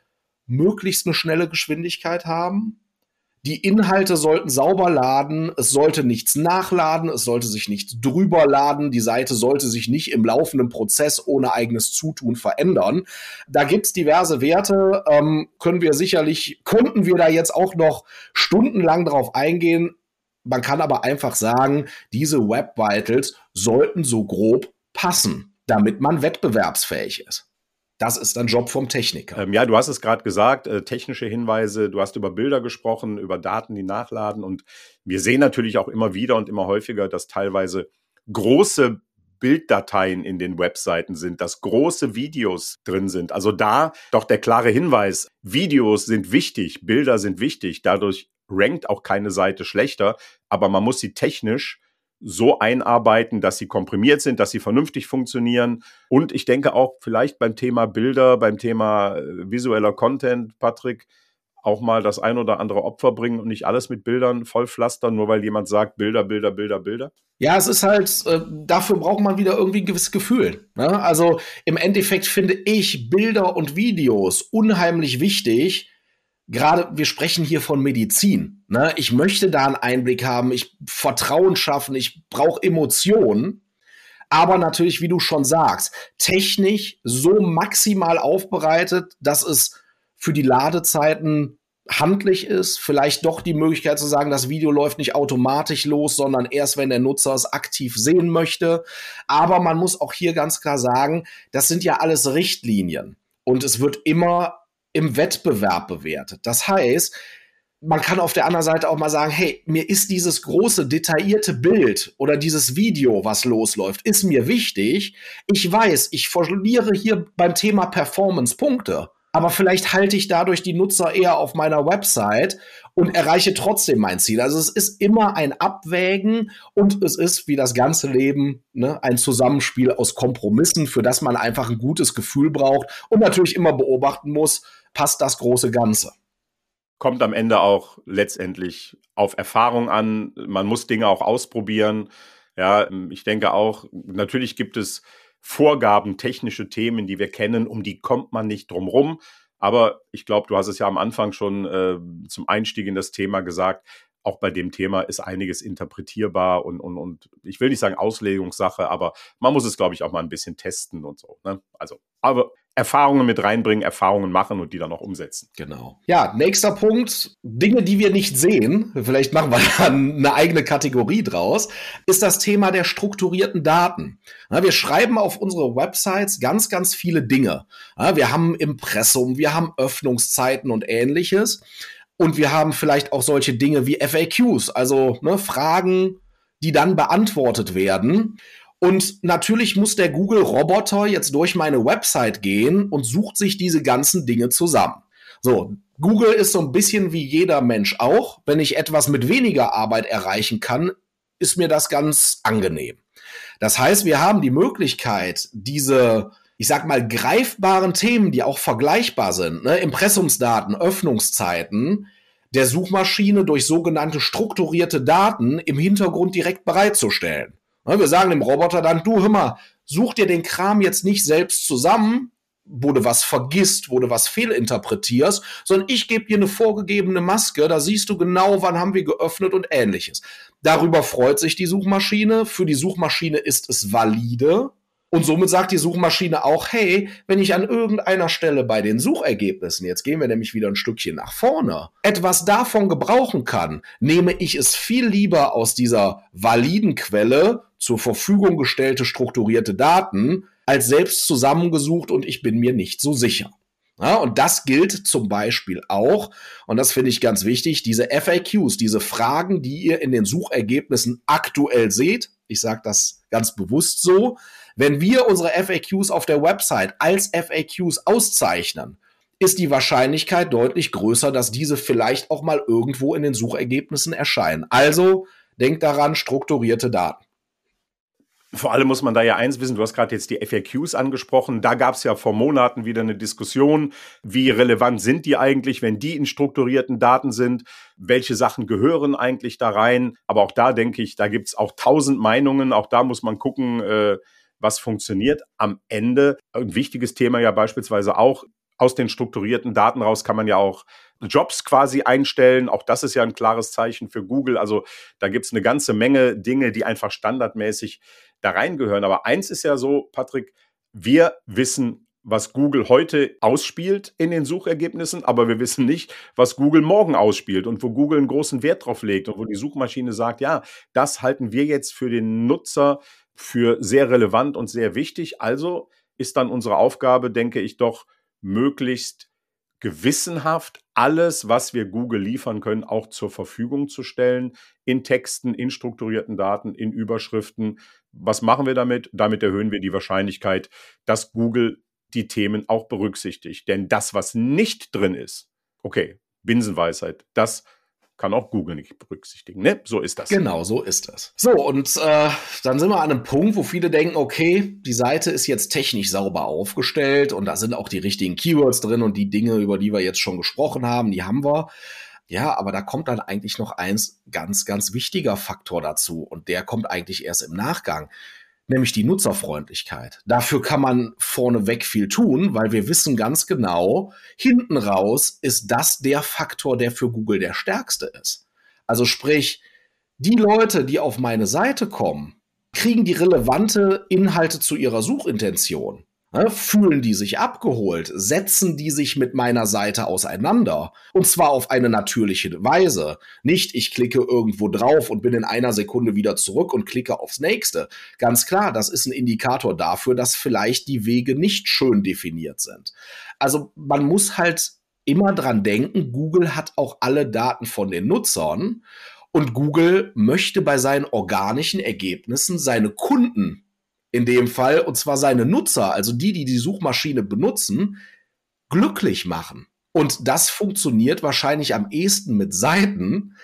möglichst eine schnelle Geschwindigkeit haben die Inhalte sollten sauber laden, es sollte nichts nachladen, es sollte sich nichts drüber laden, die Seite sollte sich nicht im laufenden Prozess ohne eigenes Zutun verändern. Da gibt's diverse Werte, ähm, können wir sicherlich, könnten wir da jetzt auch noch stundenlang drauf eingehen. Man kann aber einfach sagen, diese Web Vitals sollten so grob passen, damit man wettbewerbsfähig ist. Das ist ein Job vom Techniker. Ähm, ja, du hast es gerade gesagt, äh, technische Hinweise, du hast über Bilder gesprochen, über Daten, die nachladen. Und wir sehen natürlich auch immer wieder und immer häufiger, dass teilweise große Bilddateien in den Webseiten sind, dass große Videos drin sind. Also da doch der klare Hinweis, Videos sind wichtig, Bilder sind wichtig, dadurch rankt auch keine Seite schlechter, aber man muss sie technisch so einarbeiten, dass sie komprimiert sind, dass sie vernünftig funktionieren. Und ich denke auch vielleicht beim Thema Bilder, beim Thema äh, visueller Content, Patrick, auch mal das ein oder andere Opfer bringen und nicht alles mit Bildern vollpflastern, nur weil jemand sagt, Bilder, Bilder, Bilder, Bilder? Ja, es ist halt, äh, dafür braucht man wieder irgendwie ein gewisses Gefühl. Ne? Also im Endeffekt finde ich Bilder und Videos unheimlich wichtig, gerade wir sprechen hier von Medizin. Ne? Ich möchte da einen Einblick haben, ich Vertrauen schaffen, ich brauche Emotionen. Aber natürlich, wie du schon sagst, technisch so maximal aufbereitet, dass es für die Ladezeiten handlich ist. Vielleicht doch die Möglichkeit zu sagen, das Video läuft nicht automatisch los, sondern erst, wenn der Nutzer es aktiv sehen möchte. Aber man muss auch hier ganz klar sagen, das sind ja alles Richtlinien. Und es wird immer im Wettbewerb bewertet. Das heißt, man kann auf der anderen Seite auch mal sagen, hey, mir ist dieses große, detaillierte Bild oder dieses Video, was losläuft, ist mir wichtig. Ich weiß, ich verliere hier beim Thema Performance Punkte. aber vielleicht halte ich dadurch die Nutzer eher auf meiner Website und erreiche trotzdem mein Ziel. Also es ist immer ein Abwägen und es ist wie das ganze Leben ne, ein Zusammenspiel aus Kompromissen, für das man einfach ein gutes Gefühl braucht und natürlich immer beobachten muss, passt das große Ganze kommt am Ende auch letztendlich auf Erfahrung an. Man muss Dinge auch ausprobieren. Ja, ich denke auch, natürlich gibt es Vorgaben, technische Themen, die wir kennen, um die kommt man nicht drum rum. Aber ich glaube, du hast es ja am Anfang schon äh, zum Einstieg in das Thema gesagt. Auch bei dem Thema ist einiges interpretierbar und, und, und ich will nicht sagen Auslegungssache, aber man muss es, glaube ich, auch mal ein bisschen testen und so. Ne? Also, aber Erfahrungen mit reinbringen, Erfahrungen machen und die dann auch umsetzen. Genau. Ja, nächster Punkt, Dinge, die wir nicht sehen, vielleicht machen wir (laughs) dann eine eigene Kategorie draus, ist das Thema der strukturierten Daten. Wir schreiben auf unsere Websites ganz, ganz viele Dinge. Wir haben Impressum, wir haben Öffnungszeiten und ähnliches. Und wir haben vielleicht auch solche Dinge wie FAQs, also ne, Fragen, die dann beantwortet werden. Und natürlich muss der Google-Roboter jetzt durch meine Website gehen und sucht sich diese ganzen Dinge zusammen. So, Google ist so ein bisschen wie jeder Mensch auch. Wenn ich etwas mit weniger Arbeit erreichen kann, ist mir das ganz angenehm. Das heißt, wir haben die Möglichkeit, diese, ich sag mal, greifbaren Themen, die auch vergleichbar sind, ne, Impressumsdaten, Öffnungszeiten, der Suchmaschine durch sogenannte strukturierte Daten im Hintergrund direkt bereitzustellen. Ne, wir sagen dem Roboter dann, du hör mal, such dir den Kram jetzt nicht selbst zusammen, wo du was vergisst, wo du was fehlinterpretierst, sondern ich gebe dir eine vorgegebene Maske, da siehst du genau, wann haben wir geöffnet und ähnliches. Darüber freut sich die Suchmaschine. Für die Suchmaschine ist es valide. Und somit sagt die Suchmaschine auch, hey, wenn ich an irgendeiner Stelle bei den Suchergebnissen, jetzt gehen wir nämlich wieder ein Stückchen nach vorne, etwas davon gebrauchen kann, nehme ich es viel lieber aus dieser validen Quelle zur Verfügung gestellte strukturierte Daten als selbst zusammengesucht und ich bin mir nicht so sicher. Ja, und das gilt zum Beispiel auch, und das finde ich ganz wichtig, diese FAQs, diese Fragen, die ihr in den Suchergebnissen aktuell seht. Ich sage das ganz bewusst so. Wenn wir unsere FAQs auf der Website als FAQs auszeichnen, ist die Wahrscheinlichkeit deutlich größer, dass diese vielleicht auch mal irgendwo in den Suchergebnissen erscheinen. Also denkt daran, strukturierte Daten. Vor allem muss man da ja eins wissen, du hast gerade jetzt die FAQs angesprochen, da gab es ja vor Monaten wieder eine Diskussion, wie relevant sind die eigentlich, wenn die in strukturierten Daten sind, welche Sachen gehören eigentlich da rein, aber auch da denke ich, da gibt es auch tausend Meinungen, auch da muss man gucken, äh, was funktioniert. Am Ende ein wichtiges Thema ja beispielsweise auch aus den strukturierten Daten raus kann man ja auch Jobs quasi einstellen. Auch das ist ja ein klares Zeichen für Google. Also da gibt es eine ganze Menge Dinge, die einfach standardmäßig da reingehören. Aber eins ist ja so, Patrick, wir wissen, was Google heute ausspielt in den Suchergebnissen, aber wir wissen nicht, was Google morgen ausspielt und wo Google einen großen Wert drauf legt und wo die Suchmaschine sagt, ja, das halten wir jetzt für den Nutzer für sehr relevant und sehr wichtig. Also ist dann unsere Aufgabe, denke ich, doch möglichst gewissenhaft alles, was wir Google liefern können, auch zur Verfügung zu stellen, in Texten, in strukturierten Daten, in Überschriften. Was machen wir damit? Damit erhöhen wir die Wahrscheinlichkeit, dass Google die Themen auch berücksichtigt. Denn das, was nicht drin ist, okay, Binsenweisheit, das kann auch Google nicht berücksichtigen. Ne? So ist das. Genau, so ist das. So, und äh, dann sind wir an einem Punkt, wo viele denken, okay, die Seite ist jetzt technisch sauber aufgestellt und da sind auch die richtigen Keywords drin und die Dinge, über die wir jetzt schon gesprochen haben, die haben wir. Ja, aber da kommt dann eigentlich noch eins ganz, ganz wichtiger Faktor dazu und der kommt eigentlich erst im Nachgang nämlich die Nutzerfreundlichkeit. Dafür kann man vorneweg viel tun, weil wir wissen ganz genau, hinten raus ist das der Faktor, der für Google der stärkste ist. Also sprich, die Leute, die auf meine Seite kommen, kriegen die relevante Inhalte zu ihrer Suchintention. Ne, fühlen die sich abgeholt? Setzen die sich mit meiner Seite auseinander? Und zwar auf eine natürliche Weise. Nicht, ich klicke irgendwo drauf und bin in einer Sekunde wieder zurück und klicke aufs nächste. Ganz klar, das ist ein Indikator dafür, dass vielleicht die Wege nicht schön definiert sind. Also man muss halt immer dran denken, Google hat auch alle Daten von den Nutzern und Google möchte bei seinen organischen Ergebnissen seine Kunden in dem Fall, und zwar seine Nutzer, also die, die die Suchmaschine benutzen, glücklich machen. Und das funktioniert wahrscheinlich am ehesten mit Seiten,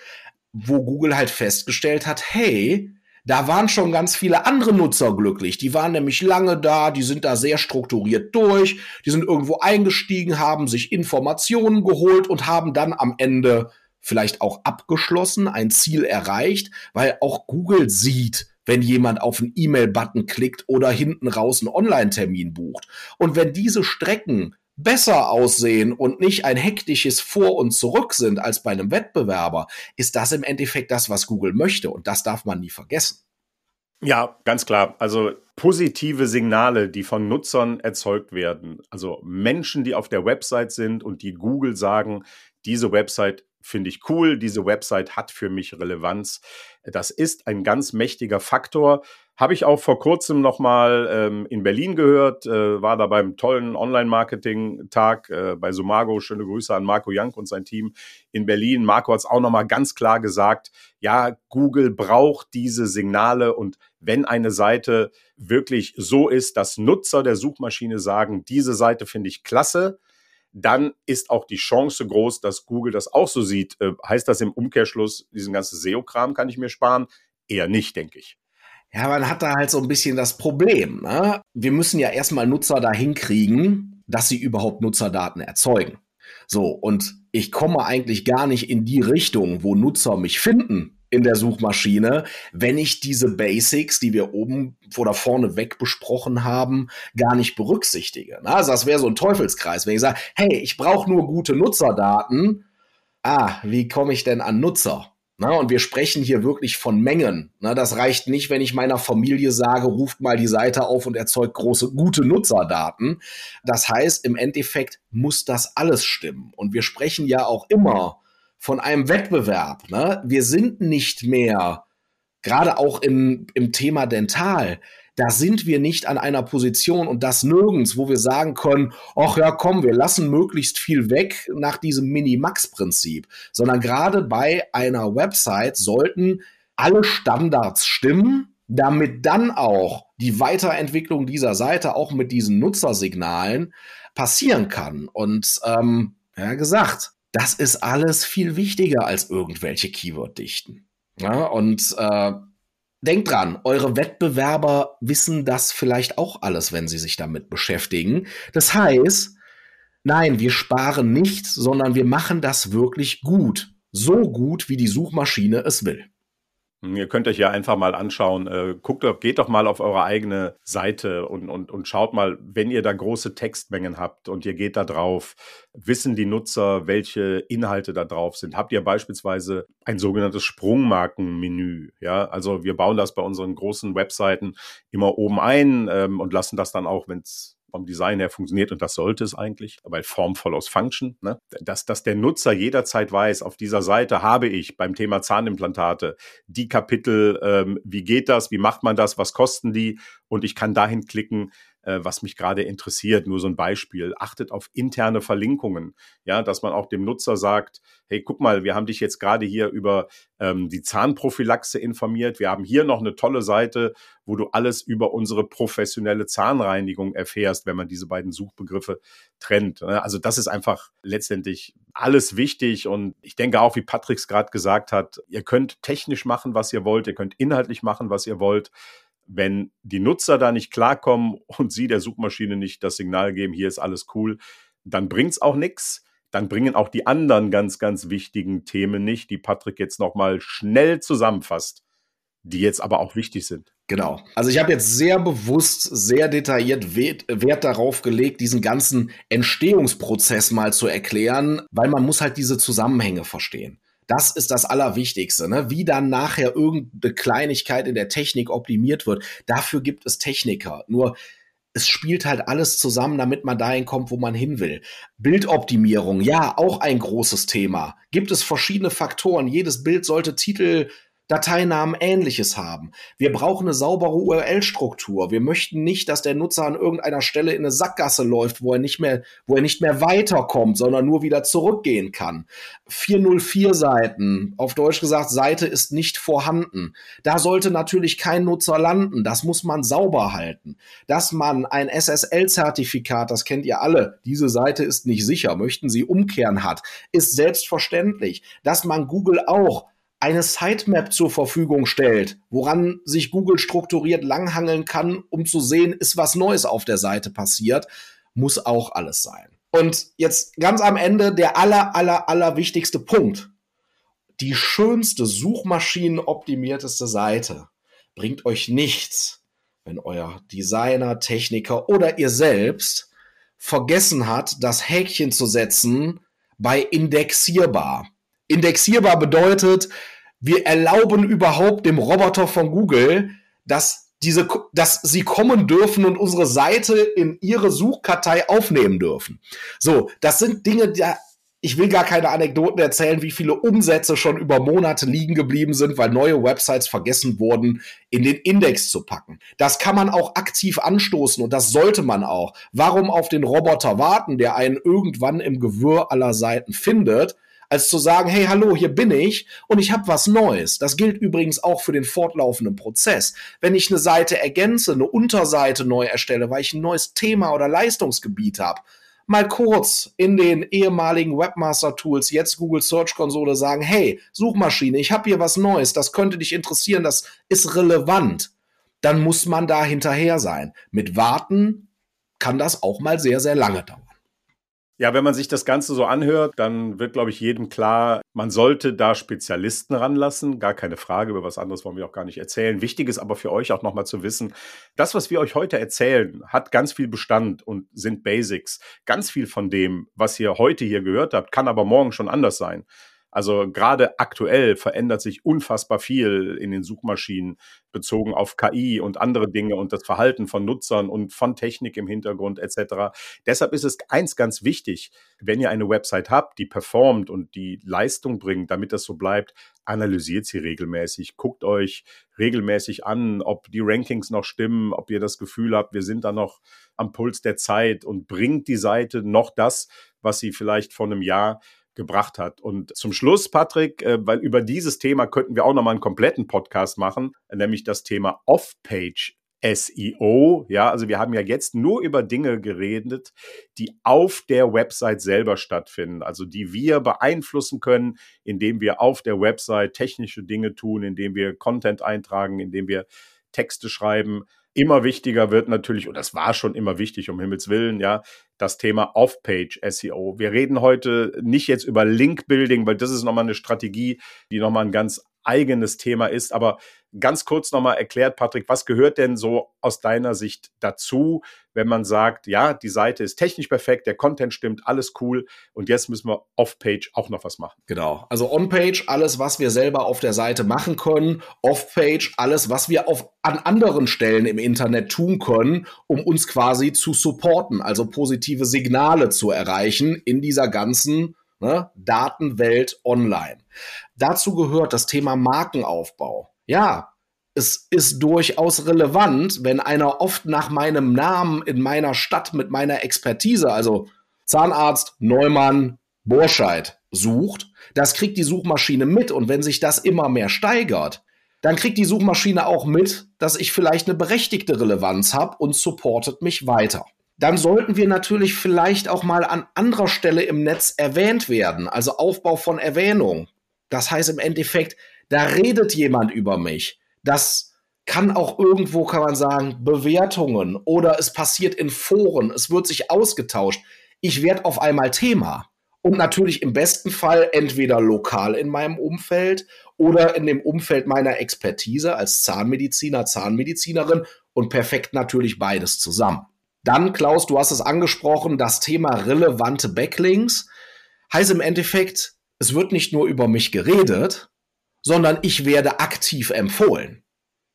wo Google halt festgestellt hat, hey, da waren schon ganz viele andere Nutzer glücklich. Die waren nämlich lange da, die sind da sehr strukturiert durch, die sind irgendwo eingestiegen, haben sich Informationen geholt und haben dann am Ende vielleicht auch abgeschlossen, ein Ziel erreicht, weil auch Google sieht, wenn jemand auf einen E-Mail-Button klickt oder hinten raus einen Online-Termin bucht. Und wenn diese Strecken besser aussehen und nicht ein hektisches Vor und Zurück sind als bei einem Wettbewerber, ist das im Endeffekt das, was Google möchte. Und das darf man nie vergessen. Ja, ganz klar. Also positive Signale, die von Nutzern erzeugt werden. Also Menschen, die auf der Website sind und die Google sagen, diese Website finde ich cool, diese Website hat für mich Relevanz. Das ist ein ganz mächtiger Faktor. Habe ich auch vor kurzem nochmal ähm, in Berlin gehört, äh, war da beim tollen Online-Marketing-Tag äh, bei Sumago. Schöne Grüße an Marco Jank und sein Team in Berlin. Marco hat es auch nochmal ganz klar gesagt, ja, Google braucht diese Signale und wenn eine Seite wirklich so ist, dass Nutzer der Suchmaschine sagen, diese Seite finde ich klasse, dann ist auch die Chance groß, dass Google das auch so sieht. Äh, heißt das im Umkehrschluss, diesen ganzen SEO-Kram kann ich mir sparen? Eher nicht, denke ich. Ja, man hat da halt so ein bisschen das Problem. Ne? Wir müssen ja erstmal Nutzer dahin kriegen, dass sie überhaupt Nutzerdaten erzeugen. So, und ich komme eigentlich gar nicht in die Richtung, wo Nutzer mich finden in der Suchmaschine, wenn ich diese Basics, die wir oben oder vorne weg besprochen haben, gar nicht berücksichtige. Also das wäre so ein Teufelskreis, wenn ich sage, hey, ich brauche nur gute Nutzerdaten. Ah, wie komme ich denn an Nutzer? Na, und wir sprechen hier wirklich von Mengen. Na, das reicht nicht, wenn ich meiner Familie sage, ruft mal die Seite auf und erzeugt große, gute Nutzerdaten. Das heißt, im Endeffekt muss das alles stimmen. Und wir sprechen ja auch immer von einem Wettbewerb. Ne? Wir sind nicht mehr, gerade auch im, im Thema Dental, da sind wir nicht an einer Position und das nirgends, wo wir sagen können, ach ja, komm, wir lassen möglichst viel weg nach diesem Mini-Max-Prinzip, sondern gerade bei einer Website sollten alle Standards stimmen, damit dann auch die Weiterentwicklung dieser Seite auch mit diesen Nutzersignalen passieren kann. Und ähm, ja gesagt, das ist alles viel wichtiger als irgendwelche Keyword-Dichten. Ja, und äh, denkt dran, eure Wettbewerber wissen das vielleicht auch alles, wenn sie sich damit beschäftigen. Das heißt, nein, wir sparen nicht, sondern wir machen das wirklich gut. So gut, wie die Suchmaschine es will. Ihr könnt euch ja einfach mal anschauen, äh, guckt, geht doch mal auf eure eigene Seite und, und, und schaut mal, wenn ihr da große Textmengen habt und ihr geht da drauf, wissen die Nutzer, welche Inhalte da drauf sind? Habt ihr beispielsweise ein sogenanntes Sprungmarkenmenü? Ja, also wir bauen das bei unseren großen Webseiten immer oben ein ähm, und lassen das dann auch, wenn es vom Design her funktioniert und das sollte es eigentlich, weil Form follows Function, ne? dass, dass der Nutzer jederzeit weiß, auf dieser Seite habe ich beim Thema Zahnimplantate die Kapitel, ähm, wie geht das, wie macht man das, was kosten die und ich kann dahin klicken, äh, was mich gerade interessiert. Nur so ein Beispiel. Achtet auf interne Verlinkungen. Ja, dass man auch dem Nutzer sagt, hey, guck mal, wir haben dich jetzt gerade hier über ähm, die Zahnprophylaxe informiert. Wir haben hier noch eine tolle Seite, wo du alles über unsere professionelle Zahnreinigung erfährst, wenn man diese beiden Suchbegriffe trennt. Ne? Also das ist einfach letztendlich alles wichtig und ich denke auch, wie Patrick es gerade gesagt hat, ihr könnt technisch machen, was ihr wollt, ihr könnt inhaltlich machen, was ihr wollt wenn die Nutzer da nicht klarkommen (laughs) und sie der Suchmaschine nicht das Signal geben, hier ist alles cool, dann bringt es auch nichts. Dann bringen auch die anderen ganz, ganz wichtigen Themen nicht, die Patrick jetzt nochmal schnell zusammenfasst, die jetzt aber auch wichtig sind. Genau. Also ich habe jetzt sehr bewusst, sehr detailliert Wert darauf gelegt, diesen ganzen Entstehungsprozess mal zu erklären, weil man muss halt diese Zusammenhänge verstehen. Das ist das Allerwichtigste. Ne? Wie dann nachher irgendeine Kleinigkeit in der Technik optimiert wird, dafür gibt es Techniker. Nur es spielt halt alles zusammen, damit man dahin kommt, wo man hin will. Bildoptimierung, ja, auch ein großes Thema. Gibt es verschiedene Faktoren. Jedes Bild sollte Titel Dateinamen ähnliches haben. Wir brauchen eine saubere URL-Struktur. Wir möchten nicht, dass der Nutzer an irgendeiner Stelle in eine Sackgasse läuft, wo er nicht mehr, wo er nicht mehr weiterkommt, sondern nur wieder zurückgehen kann. 404 Seiten, auf Deutsch gesagt, Seite ist nicht vorhanden. Da sollte natürlich kein Nutzer landen. Das muss man sauber halten. Dass man ein SSL-Zertifikat, das kennt ihr alle, diese Seite ist nicht sicher, möchten Sie umkehren hat, ist selbstverständlich. Dass man Google auch eine Sitemap zur Verfügung stellt, woran sich Google strukturiert langhangeln kann, um zu sehen, ist was Neues auf der Seite passiert, muss auch alles sein. Und jetzt ganz am Ende der aller, aller, aller wichtigste Punkt. Die schönste, suchmaschinenoptimierteste Seite bringt euch nichts, wenn euer Designer, Techniker oder ihr selbst vergessen hat, das Häkchen zu setzen bei indexierbar. Indexierbar bedeutet, wir erlauben überhaupt dem Roboter von Google, dass diese, dass sie kommen dürfen und unsere Seite in ihre Suchkartei aufnehmen dürfen. So, das sind Dinge, da, ich will gar keine Anekdoten erzählen, wie viele Umsätze schon über Monate liegen geblieben sind, weil neue Websites vergessen wurden, in den Index zu packen. Das kann man auch aktiv anstoßen und das sollte man auch. Warum auf den Roboter warten, der einen irgendwann im Gewirr aller Seiten findet? Als zu sagen, hey, hallo, hier bin ich und ich habe was Neues. Das gilt übrigens auch für den fortlaufenden Prozess. Wenn ich eine Seite ergänze, eine Unterseite neu erstelle, weil ich ein neues Thema oder Leistungsgebiet habe, mal kurz in den ehemaligen Webmaster-Tools, jetzt Google Search Konsole sagen, hey, Suchmaschine, ich habe hier was Neues, das könnte dich interessieren, das ist relevant. Dann muss man da hinterher sein. Mit Warten kann das auch mal sehr, sehr lange dauern. Ja, wenn man sich das Ganze so anhört, dann wird, glaube ich, jedem klar, man sollte da Spezialisten ranlassen. Gar keine Frage, über was anderes wollen wir auch gar nicht erzählen. Wichtig ist aber für euch auch nochmal zu wissen, das, was wir euch heute erzählen, hat ganz viel Bestand und sind Basics. Ganz viel von dem, was ihr heute hier gehört habt, kann aber morgen schon anders sein. Also gerade aktuell verändert sich unfassbar viel in den Suchmaschinen bezogen auf KI und andere Dinge und das Verhalten von Nutzern und von Technik im Hintergrund etc. Deshalb ist es eins ganz wichtig, wenn ihr eine Website habt, die performt und die Leistung bringt, damit das so bleibt, analysiert sie regelmäßig, guckt euch regelmäßig an, ob die Rankings noch stimmen, ob ihr das Gefühl habt, wir sind da noch am Puls der Zeit und bringt die Seite noch das, was sie vielleicht vor einem Jahr gebracht hat. Und zum Schluss, Patrick, äh, weil über dieses Thema könnten wir auch nochmal einen kompletten Podcast machen, nämlich das Thema Off-Page SEO. Ja, also wir haben ja jetzt nur über Dinge geredet, die auf der Website selber stattfinden, also die wir beeinflussen können, indem wir auf der Website technische Dinge tun, indem wir Content eintragen, indem wir Texte schreiben. Immer wichtiger wird natürlich, und das war schon immer wichtig, um Himmels Willen, ja, das Thema Off-Page SEO. Wir reden heute nicht jetzt über Link-Building, weil das ist nochmal eine Strategie, die nochmal ein ganz eigenes Thema ist. Aber ganz kurz nochmal erklärt, Patrick, was gehört denn so aus deiner Sicht dazu, wenn man sagt, ja, die Seite ist technisch perfekt, der Content stimmt, alles cool und jetzt müssen wir off-page auch noch was machen. Genau. Also on-page alles, was wir selber auf der Seite machen können, off-page alles, was wir auf, an anderen Stellen im Internet tun können, um uns quasi zu supporten, also positive Signale zu erreichen in dieser ganzen ne, Datenwelt online. Dazu gehört das Thema Markenaufbau. Ja, es ist durchaus relevant, wenn einer oft nach meinem Namen in meiner Stadt mit meiner Expertise, also Zahnarzt, Neumann, Borscheid, sucht. Das kriegt die Suchmaschine mit und wenn sich das immer mehr steigert, dann kriegt die Suchmaschine auch mit, dass ich vielleicht eine berechtigte Relevanz habe und supportet mich weiter. Dann sollten wir natürlich vielleicht auch mal an anderer Stelle im Netz erwähnt werden, also Aufbau von Erwähnung. Das heißt im Endeffekt, da redet jemand über mich. Das kann auch irgendwo, kann man sagen, Bewertungen oder es passiert in Foren, es wird sich ausgetauscht. Ich werde auf einmal Thema. Und natürlich im besten Fall entweder lokal in meinem Umfeld oder in dem Umfeld meiner Expertise als Zahnmediziner, Zahnmedizinerin und perfekt natürlich beides zusammen. Dann, Klaus, du hast es angesprochen, das Thema relevante Backlinks heißt im Endeffekt, es wird nicht nur über mich geredet, sondern ich werde aktiv empfohlen.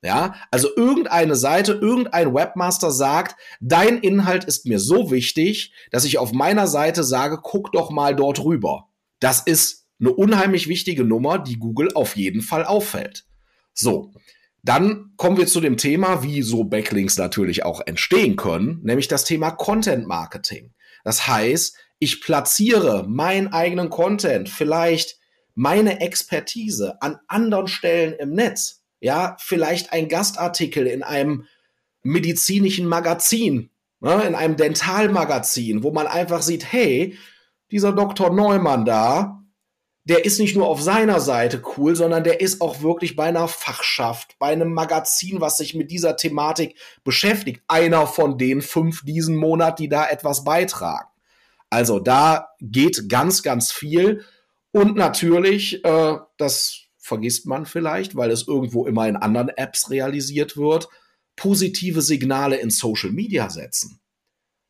Ja, also irgendeine Seite, irgendein Webmaster sagt, dein Inhalt ist mir so wichtig, dass ich auf meiner Seite sage, guck doch mal dort rüber. Das ist eine unheimlich wichtige Nummer, die Google auf jeden Fall auffällt. So, dann kommen wir zu dem Thema, wie so Backlinks natürlich auch entstehen können, nämlich das Thema Content Marketing. Das heißt, ich platziere meinen eigenen Content, vielleicht meine Expertise an anderen Stellen im Netz. Ja, vielleicht ein Gastartikel in einem medizinischen Magazin, ne, in einem Dentalmagazin, wo man einfach sieht, hey, dieser Dr. Neumann da, der ist nicht nur auf seiner Seite cool, sondern der ist auch wirklich bei einer Fachschaft, bei einem Magazin, was sich mit dieser Thematik beschäftigt. Einer von den fünf diesen Monat, die da etwas beitragen. Also da geht ganz, ganz viel. Und natürlich, äh, das vergisst man vielleicht, weil es irgendwo immer in anderen Apps realisiert wird, positive Signale in Social Media setzen.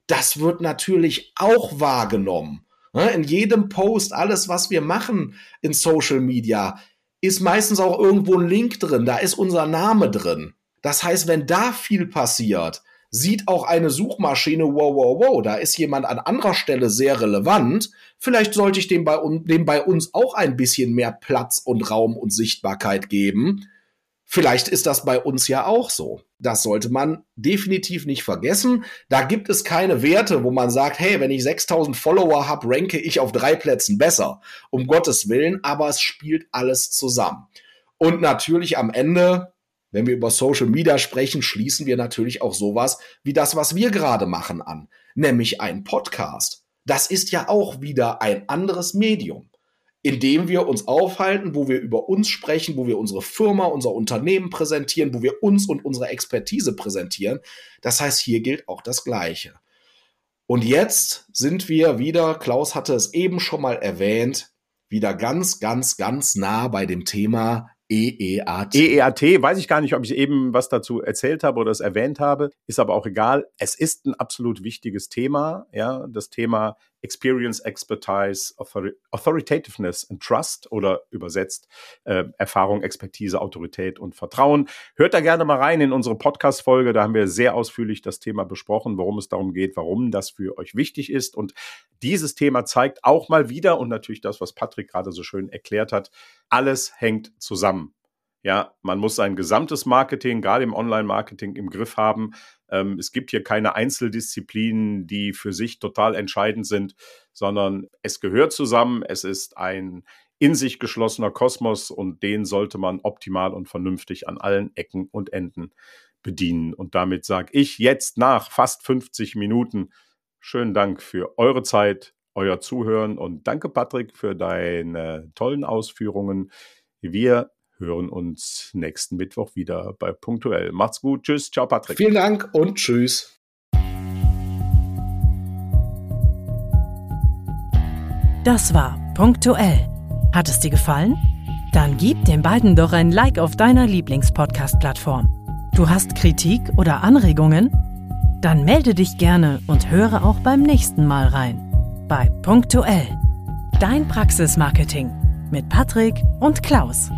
Das wird natürlich auch wahrgenommen. Ne, in jedem Post, alles, was wir machen in Social Media, ist meistens auch irgendwo ein Link drin, da ist unser Name drin. Das heißt, wenn da viel passiert, sieht auch eine Suchmaschine, wow, wow, wow, da ist jemand an anderer Stelle sehr relevant. Vielleicht sollte ich dem bei, dem bei uns auch ein bisschen mehr Platz und Raum und Sichtbarkeit geben. Vielleicht ist das bei uns ja auch so. Das sollte man definitiv nicht vergessen. Da gibt es keine Werte, wo man sagt, hey, wenn ich 6000 Follower habe, ranke ich auf drei Plätzen besser. Um Gottes Willen, aber es spielt alles zusammen. Und natürlich am Ende, wenn wir über Social Media sprechen, schließen wir natürlich auch sowas wie das, was wir gerade machen an, nämlich ein Podcast. Das ist ja auch wieder ein anderes Medium in dem wir uns aufhalten, wo wir über uns sprechen, wo wir unsere Firma, unser Unternehmen präsentieren, wo wir uns und unsere Expertise präsentieren. Das heißt, hier gilt auch das Gleiche. Und jetzt sind wir wieder, Klaus hatte es eben schon mal erwähnt, wieder ganz, ganz, ganz nah bei dem Thema EEAT. EEAT, weiß ich gar nicht, ob ich eben was dazu erzählt habe oder es erwähnt habe, ist aber auch egal. Es ist ein absolut wichtiges Thema, ja, das Thema Experience, Expertise, Author Authoritativeness and Trust oder übersetzt äh, Erfahrung, Expertise, Autorität und Vertrauen. Hört da gerne mal rein in unsere Podcast-Folge. Da haben wir sehr ausführlich das Thema besprochen, worum es darum geht, warum das für euch wichtig ist. Und dieses Thema zeigt auch mal wieder und natürlich das, was Patrick gerade so schön erklärt hat, alles hängt zusammen. Ja, man muss sein gesamtes Marketing, gerade im Online-Marketing, im Griff haben. Ähm, es gibt hier keine Einzeldisziplinen, die für sich total entscheidend sind, sondern es gehört zusammen. Es ist ein in sich geschlossener Kosmos und den sollte man optimal und vernünftig an allen Ecken und Enden bedienen. Und damit sage ich jetzt nach fast 50 Minuten schönen Dank für eure Zeit, euer Zuhören und danke Patrick für deine tollen Ausführungen. Wir hören uns nächsten Mittwoch wieder bei Punktuell. Macht's gut. Tschüss. Ciao, Patrick. Vielen Dank und tschüss. Das war Punktuell. Hat es dir gefallen? Dann gib den beiden doch ein Like auf deiner Lieblingspodcast-Plattform. Du hast Kritik oder Anregungen? Dann melde dich gerne und höre auch beim nächsten Mal rein. Bei Punktuell. Dein Praxismarketing mit Patrick und Klaus.